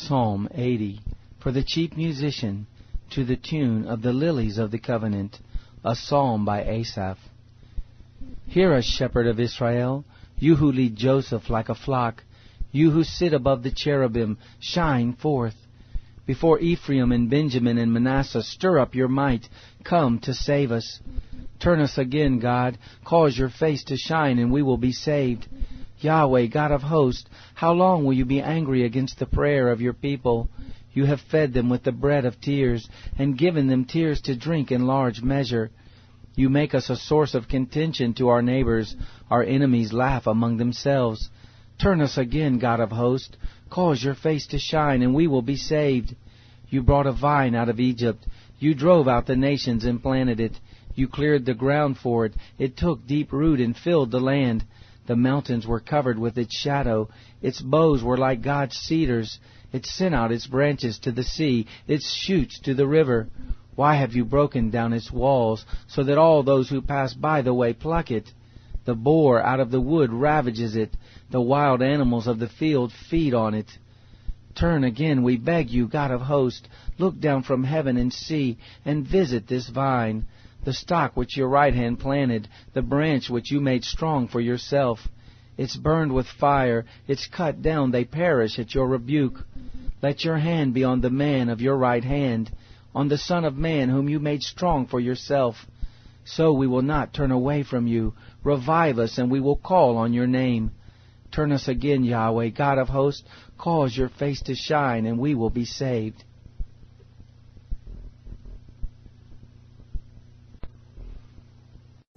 Psalm 80 For the chief musician, to the tune of the lilies of the covenant, a psalm by Asaph. Hear us, shepherd of Israel, you who lead Joseph like a flock, you who sit above the cherubim, shine forth. Before Ephraim and Benjamin and Manasseh, stir up your might, come to save us. Turn us again, God, cause your face to shine, and we will be saved. Yahweh, God of hosts, how long will you be angry against the prayer of your people? You have fed them with the bread of tears, and given them tears to drink in large measure. You make us a source of contention to our neighbors. Our enemies laugh among themselves. Turn us again, God of hosts. Cause your face to shine, and we will be saved. You brought a vine out of Egypt. You drove out the nations and planted it. You cleared the ground for it. It took deep root and filled the land. The mountains were covered with its shadow. Its boughs were like God's cedars. It sent out its branches to the sea, its shoots to the river. Why have you broken down its walls, so that all those who pass by the way pluck it? The boar out of the wood ravages it. The wild animals of the field feed on it. Turn again, we beg you, God of hosts. Look down from heaven and see, and visit this vine the stock which your right hand planted, the branch which you made strong for yourself. It's burned with fire, it's cut down, they perish at your rebuke. Let your hand be on the man of your right hand, on the Son of Man whom you made strong for yourself. So we will not turn away from you. Revive us, and we will call on your name. Turn us again, Yahweh, God of hosts. Cause your face to shine, and we will be saved.